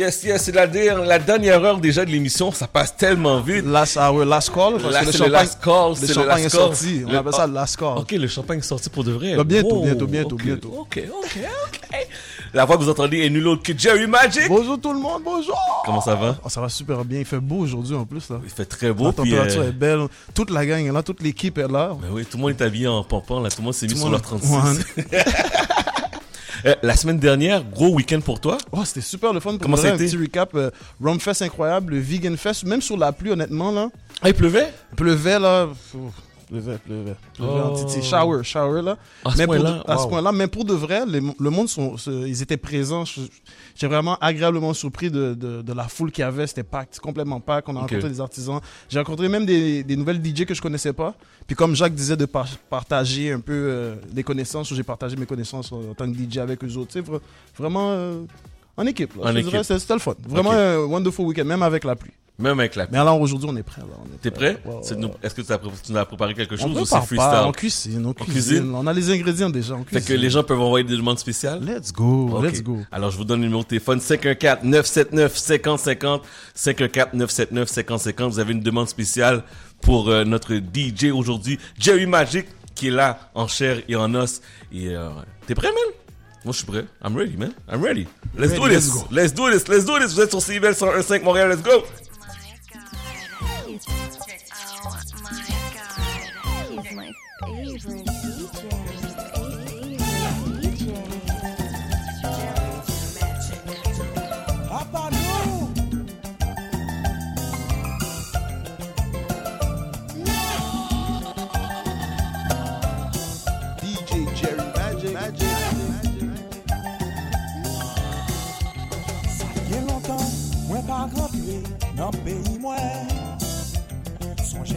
Yes, yes, c'est la, der- la dernière heure déjà de l'émission. Ça passe tellement vite. Last hour, last call. Parce Là, que le c'est le champagne, last call. le le champagne last est sorti. On Le- appelle ça last call. Ok, le champagne est sorti pour de vrai. Bah, bientôt, Wow, bientôt, bientôt, bientôt. Ok, ok, ok. La voix que vous entendez est nulle autre que Jerry Magic. Bonjour tout le monde, bonjour. Comment ça va? Oh, ça va super bien. Il fait beau aujourd'hui en plus. Là. Il fait très beau. La température euh, est belle. Toute la gang est là, toute l'équipe est là. ben oui, tout le monde est habillé en pompon. Là, tout le monde s'est mis sur le leur monde- 36. Euh, la semaine dernière, gros week-end pour toi. Oh, c'était super le fun. Pour Comment ça a Un été? petit recap. Euh, Rumfest incroyable, le Vegan Fest, même sur la pluie, honnêtement, là. Ah, il pleuvait? Pleuvait, là. Pleuvait, pleuvait. Pleuvait en Oh. titi. Shower, shower, là. À ce point-là, de- à ce wow. point-là, mais pour de vrai, les- le monde, sont, ils étaient présents. Je- J'ai vraiment agréablement surpris de, de, de la foule qu'il y avait. C'était pack, complètement pack. On a rencontré des artisans. J'ai rencontré même des, des nouvelles DJ que je connaissais pas. Puis comme Jacques disait, de par- partager un peu euh, des connaissances. J'ai partagé mes connaissances en, en tant que DJ avec eux autres. Tu sais, vra- vraiment euh, en équipe. Là. En C'était le fun. Vraiment Ok. un wonderful weekend, même avec la pluie. Même avec la Mais alors aujourd'hui, on est prêt. On T'es prêt? Ouais, ouais. Est-ce que tu as, tu nous as préparé quelque On chose ou c'est freestyle? on cuisine, on cuisine. cuisine? On a les ingrédients déjà. On Fait que les gens peuvent envoyer des demandes spéciales? Let's go, let's go. Alors, je vous donne le numéro de téléphone 514-979-5050. 514-979-5050. Vous avez une demande spéciale pour euh, notre DJ aujourd'hui, Jerry Magic, qui est là en chair et en os. Et euh, t'es prêt, man? Moi, je suis prêt. I'm ready, man. I'm ready. Let's do Ready, this. let's go. Let's do this. Let's do this. Vous êtes sur CIBL 101.5 Montréal. Let's go. Oh my god, he's my favorite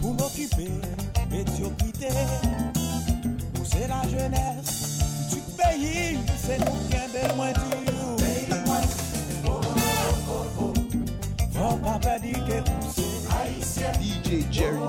Pou m'okipe jeunesse yo quitté. Nous c'est la jeunesse du pays, c'est nous qui est moins dur. Oh, oh, oh, oh. Faut pas perdre que nous c'est Haïtien. DJ Jerry.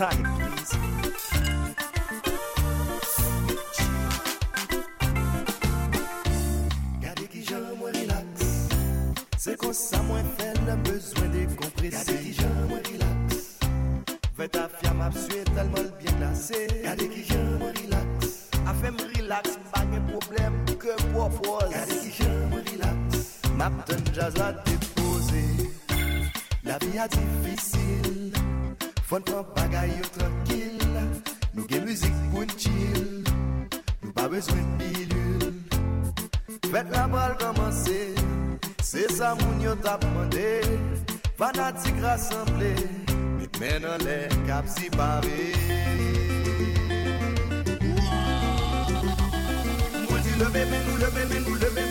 target, please. Gade ki jan mwen relax, se kon sa mwen fè nan bezwen dekomprese. Gade ki jan mwen relax, vè ta fiam ap sue talman l'byen nase. Gade ki jan mwen relax, a fèm relax bagen problem ke propose. Gade ki jan mwen relax, map ten jazz a depose. La vi a difisil. Fon pran bagay yo trankil, nou gen müzik pou n'chil, nou pa bezwen pilul. Fèt la bal komanse, se sa moun yo tap mande, fanatik rassemble, met men an lè kap si pave. Mwen di leve men, nou leve men, nou leve men,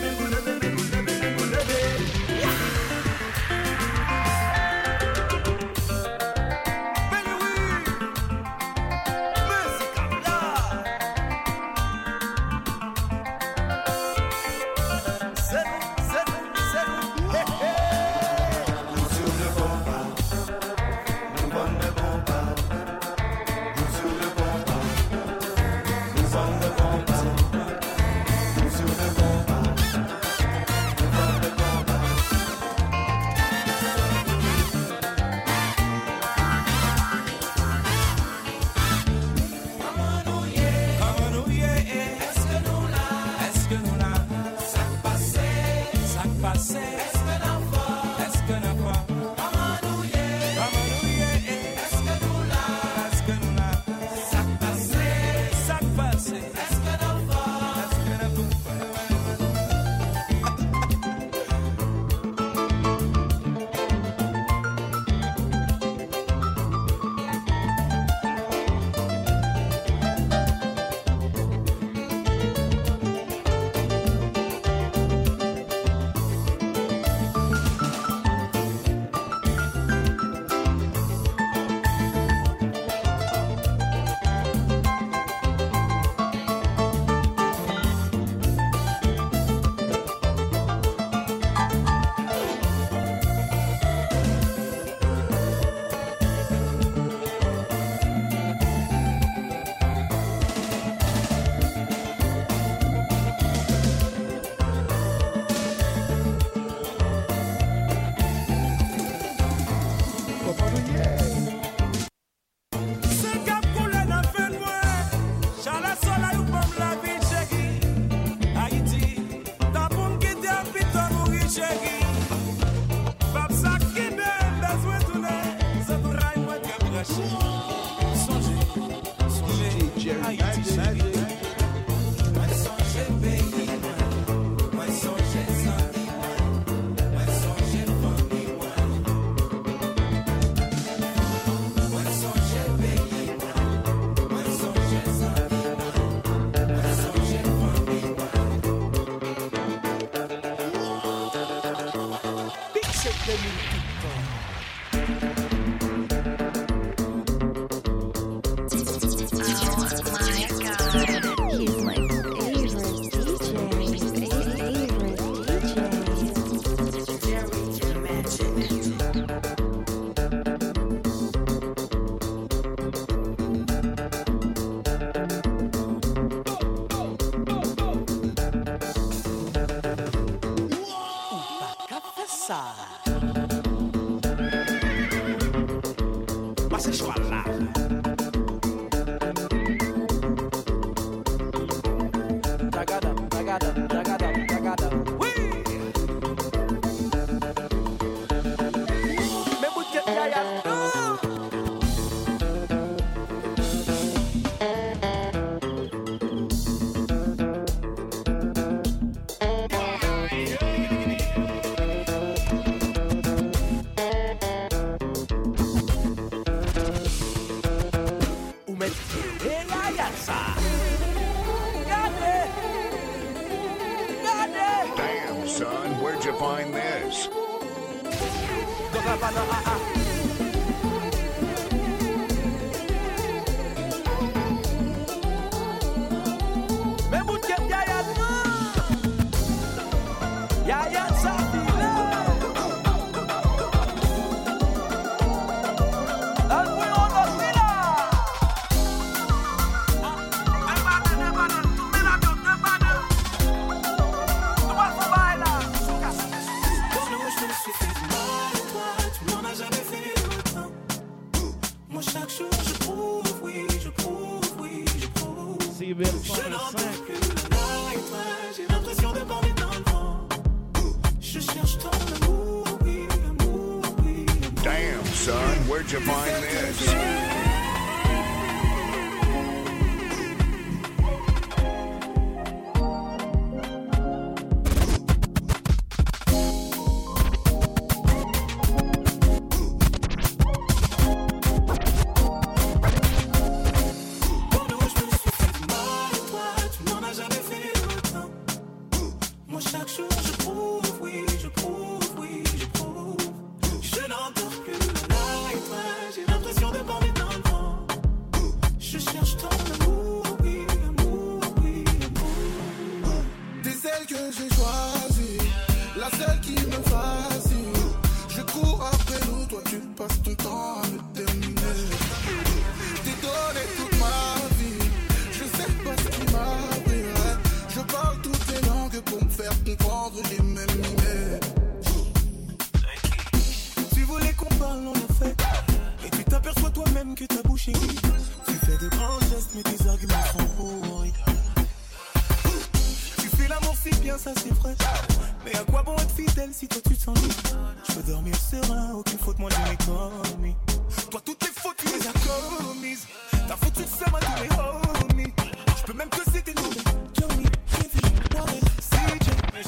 se soit là.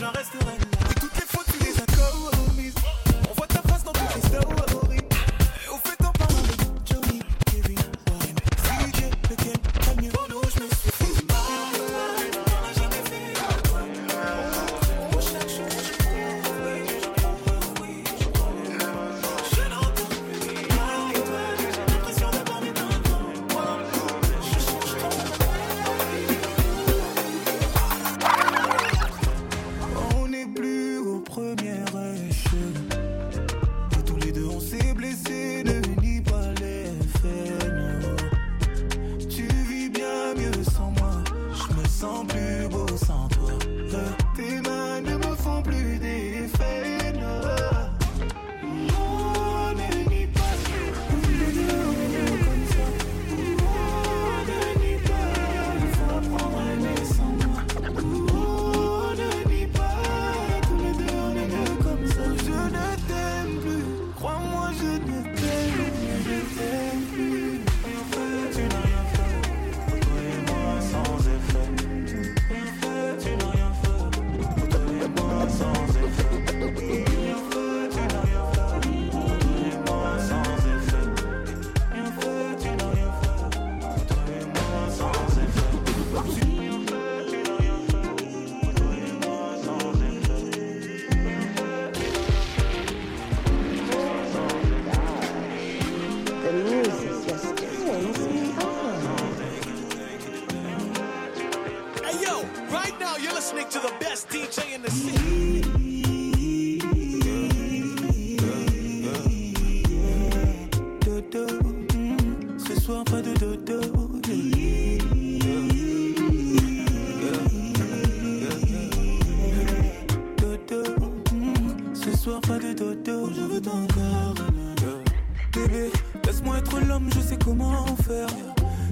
j'en resterai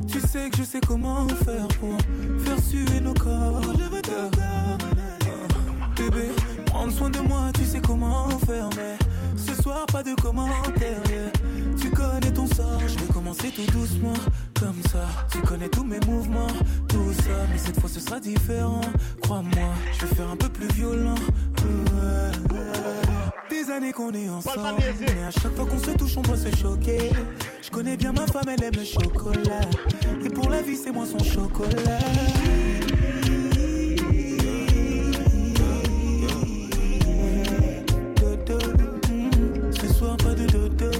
Tu sais que je sais comment faire pour faire suer nos corps. Euh, bébé, prends soin de moi, tu sais comment faire. Mais ce soir, pas de commentaires. Tu connais ton sort, je vais commencer tout doucement. Comme ça, tu connais tous mes mouvements, tout ça. Mais cette fois, ce sera différent. Crois-moi, je vais faire un peu plus violent. Euh, des années qu'on est ensemble. Mais à chaque fois qu'on se touche, on doit se choquer. Je connais bien ma femme, elle aime le chocolat. Et pour la vie, c'est moi son chocolat. Dodo, mm, ce soir, pas de dodo.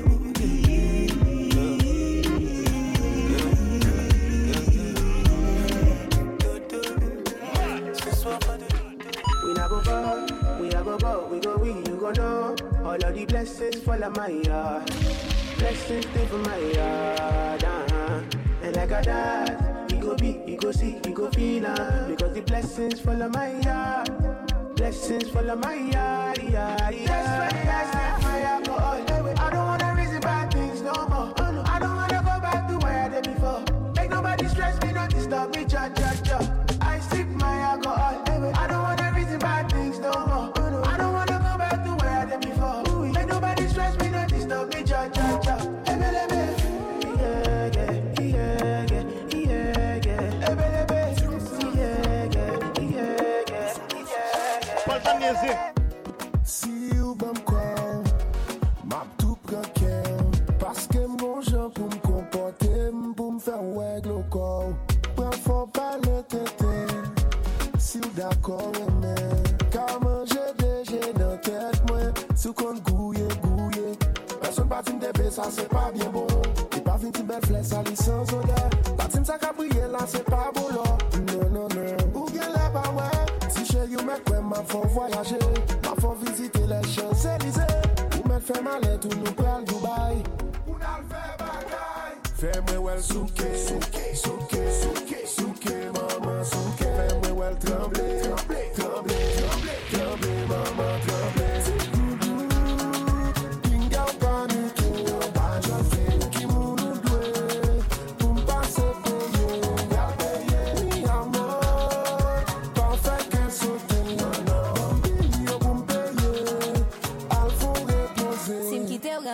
We go we, you go All of the blessings fall on my heart Blessings stay for my yard, uh-huh. and like I died, you go be, you go see, he go feel uh, because the blessings follow my yard, blessings follow my yard, yeah, yeah. kore men Ka manje deje nan ket mwen Sou kon gouye gouye An son patim tepe sa se pa bien bon E pa fin ti bel fle sa li san soda Patim sa ka priye la se pa bolo Non non non Ou gen le pa we Si che yu mek kwen ma fon voyaje Ma fon vizite le Champs-Élysées Ou mek fe malet ou nou prel Dubai Ou nan fe bagay Fe mwen wel souke Souke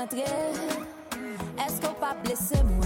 rentre Esko pa blese mwen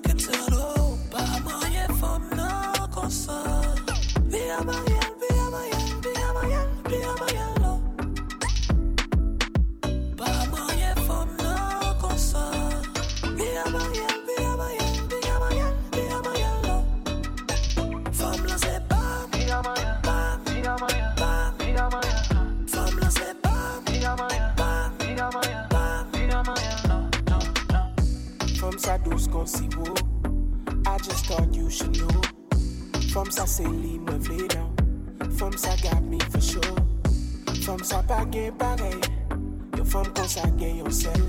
soleil. Your calls I get yourself.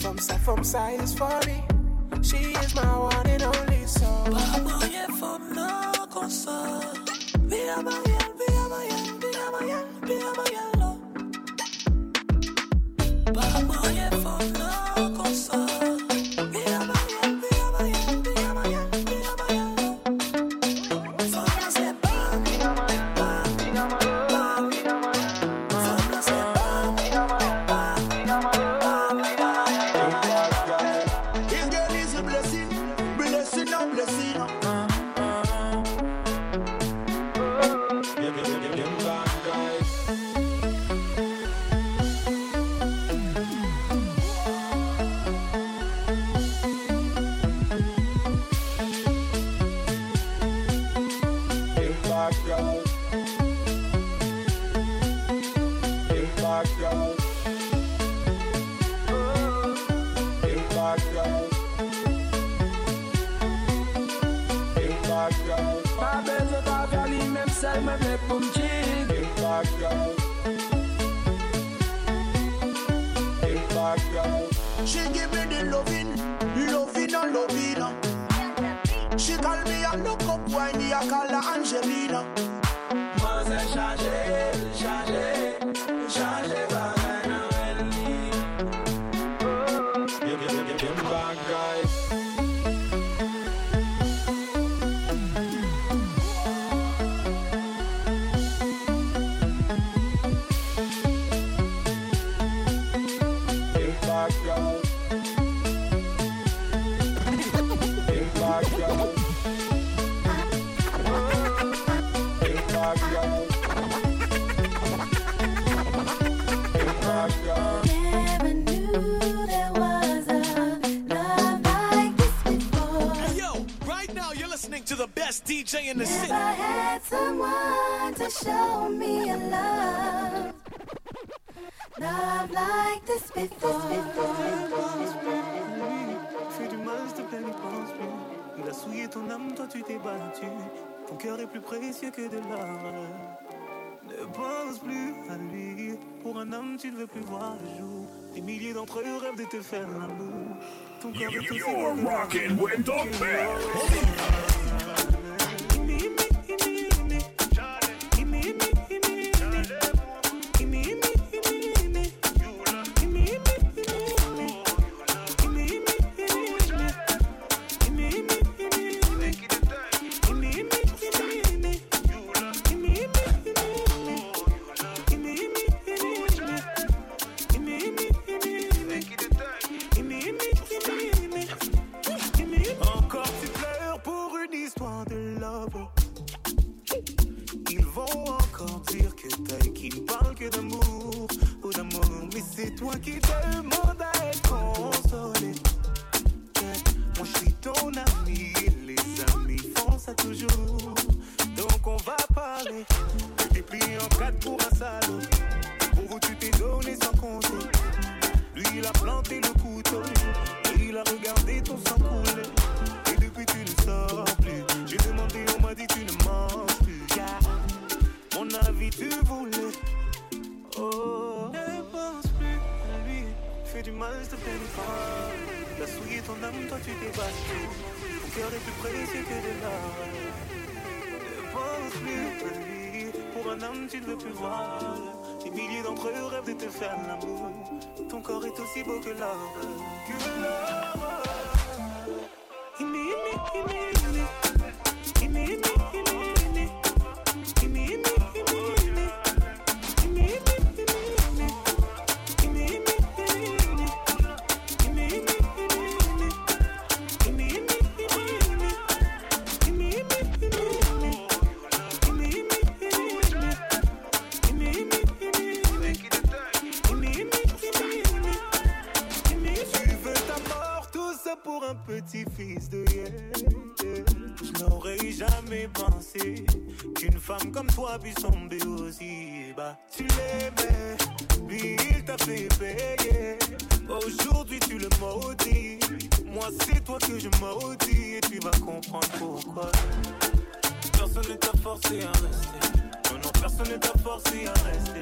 From side, from side, is for me. She is my one and only soul. Pas moyen, from non console. Be a moyen, be a moyen, be a moyen, be a moyen. Me Il Il She give me the loving Loving and loving She call me a look up Why me a call her Angelina. DJ in the city. had someone to show me a love. Love like this before. Fais du mal, s'il te plaît, n'y pense plus. Il a souillé ton âme, toi tu t'es battu. Ton cœur est plus précieux que de l'or. Ne pense plus à lui. Pour un homme, tu ne veux plus voir le jour. Des milliers d'entre eux rêvent de te faire l'amour. Ton cœur est aussi You're rocking l'or. with the best. Ton âme, toi tu t'es battu. Ton cœur est plus précieux que de l'or. Ne pense plus lui. Pour un homme, tu ne veux plus voir. Des milliers d'entre eux rêvent de te faire l'amour. Ton corps est aussi beau que l'or. Que l'or. Moi c'est toi que je maudis et tu vas comprendre pourquoi. Personne ne t'a forcé à rester. Non, non, personne ne t'a forcé à rester.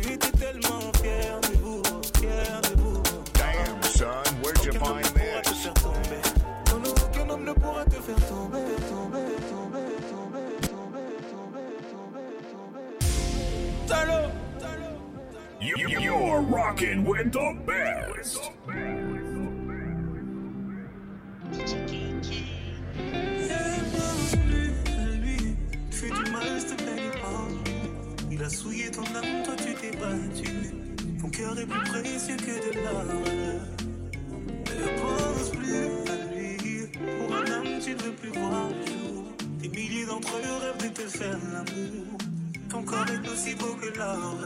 Tu étais tellement fier de vous, fier de vous. Damn, son, where'd you find this? Non, non, aucun homme ne pourra te faire tomber, tomber, tomber, tomber, tomber, tomber, tomber. You- You're rocking with the best. lui plus. Il a souillé ton âme, toi tu t'es battu. Ton cœur est plus précieux que de l'or. Ne pense plus à lui. Pour un homme, tu ne veux plus voir le jour. Des milliers d'entre eux rêvent de te faire l'amour. Ton corps est aussi beau que l'or.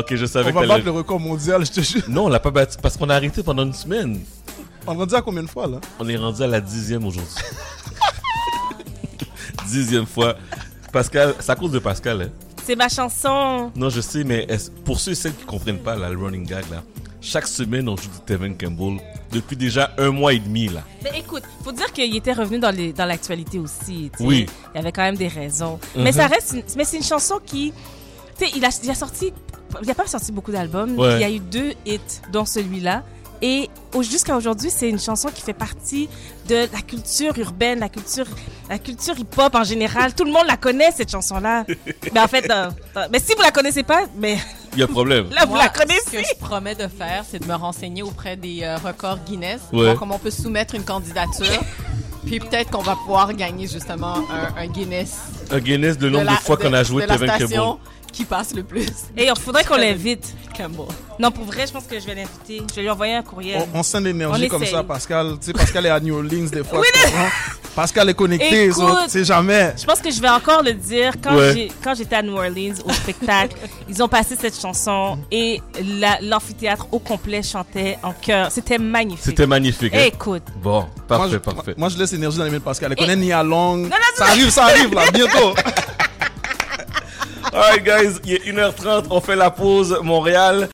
Ok, je savais On que va battre le record mondial, je te jure. Non, on l'a pas battu parce qu'on a arrêté pendant une semaine. On va dire à combien de fois, là? On est rendu à la dixième aujourd'hui. dixième fois. Pascal, c'est à cause de Pascal, hein. C'est ma chanson. Non, je sais, mais pour ceux et celles qui comprennent pas là, le running gag, là, chaque semaine, on joue du Tevin Campbell depuis déjà un mois et demi, là. Mais écoute, faut dire qu'il était revenu dans les- dans l'actualité aussi. tu sais. Oui. Il y avait quand même des raisons. Mhm. Mais ça reste, une- mais c'est une chanson qui, tu sais, il a, il a sorti, il a pas sorti beaucoup d'albums. Ouais. Il y a eu deux hits, dont celui-là. Et au- jusqu'à aujourd'hui, c'est une chanson qui fait partie de la culture urbaine, la culture, la culture hip-hop en général. Tout le monde la connaît cette chanson-là. mais en fait, euh, euh, mais si vous la connaissez pas, mais Il y a problème. Là, vous Moi, la connaissez. Ce que je promets de faire, c'est de me renseigner auprès des euh, records Guinness, Ouais. voir comment on peut soumettre une candidature. Puis peut-être qu'on va pouvoir gagner justement un, un Guinness. Un Guinness de nombre de, la- fois qu'on a joué Campbell. station qui passe le plus. Et il faudrait qu'on l'invite. Campbell. Non, pour vrai, je pense que je vais l'inviter. Je vais lui envoyer un courriel. On, on sent l'énergie comme essaye. ça, Pascal. Tu sais, Pascal est à New Orleans des fois. Oui, mais-? Pascal est connecté, c'est jamais. Je pense que je vais encore le dire. Quand Ouais. j'étais à New Orleans au spectacle, ils ont passé cette chanson et la- l'amphithéâtre au complet chantait en chœur. C'était magnifique. C'était magnifique. hein? Écoute. Bon, parfait, moi, je, parfait. Moi, je laisse l'énergie dans les mains de Pascal. Elle connaît Nia Long. non, ça arrive, ça arrive, là, bientôt. Alright, guys, il est 1h30, on fait la pause, Montréal.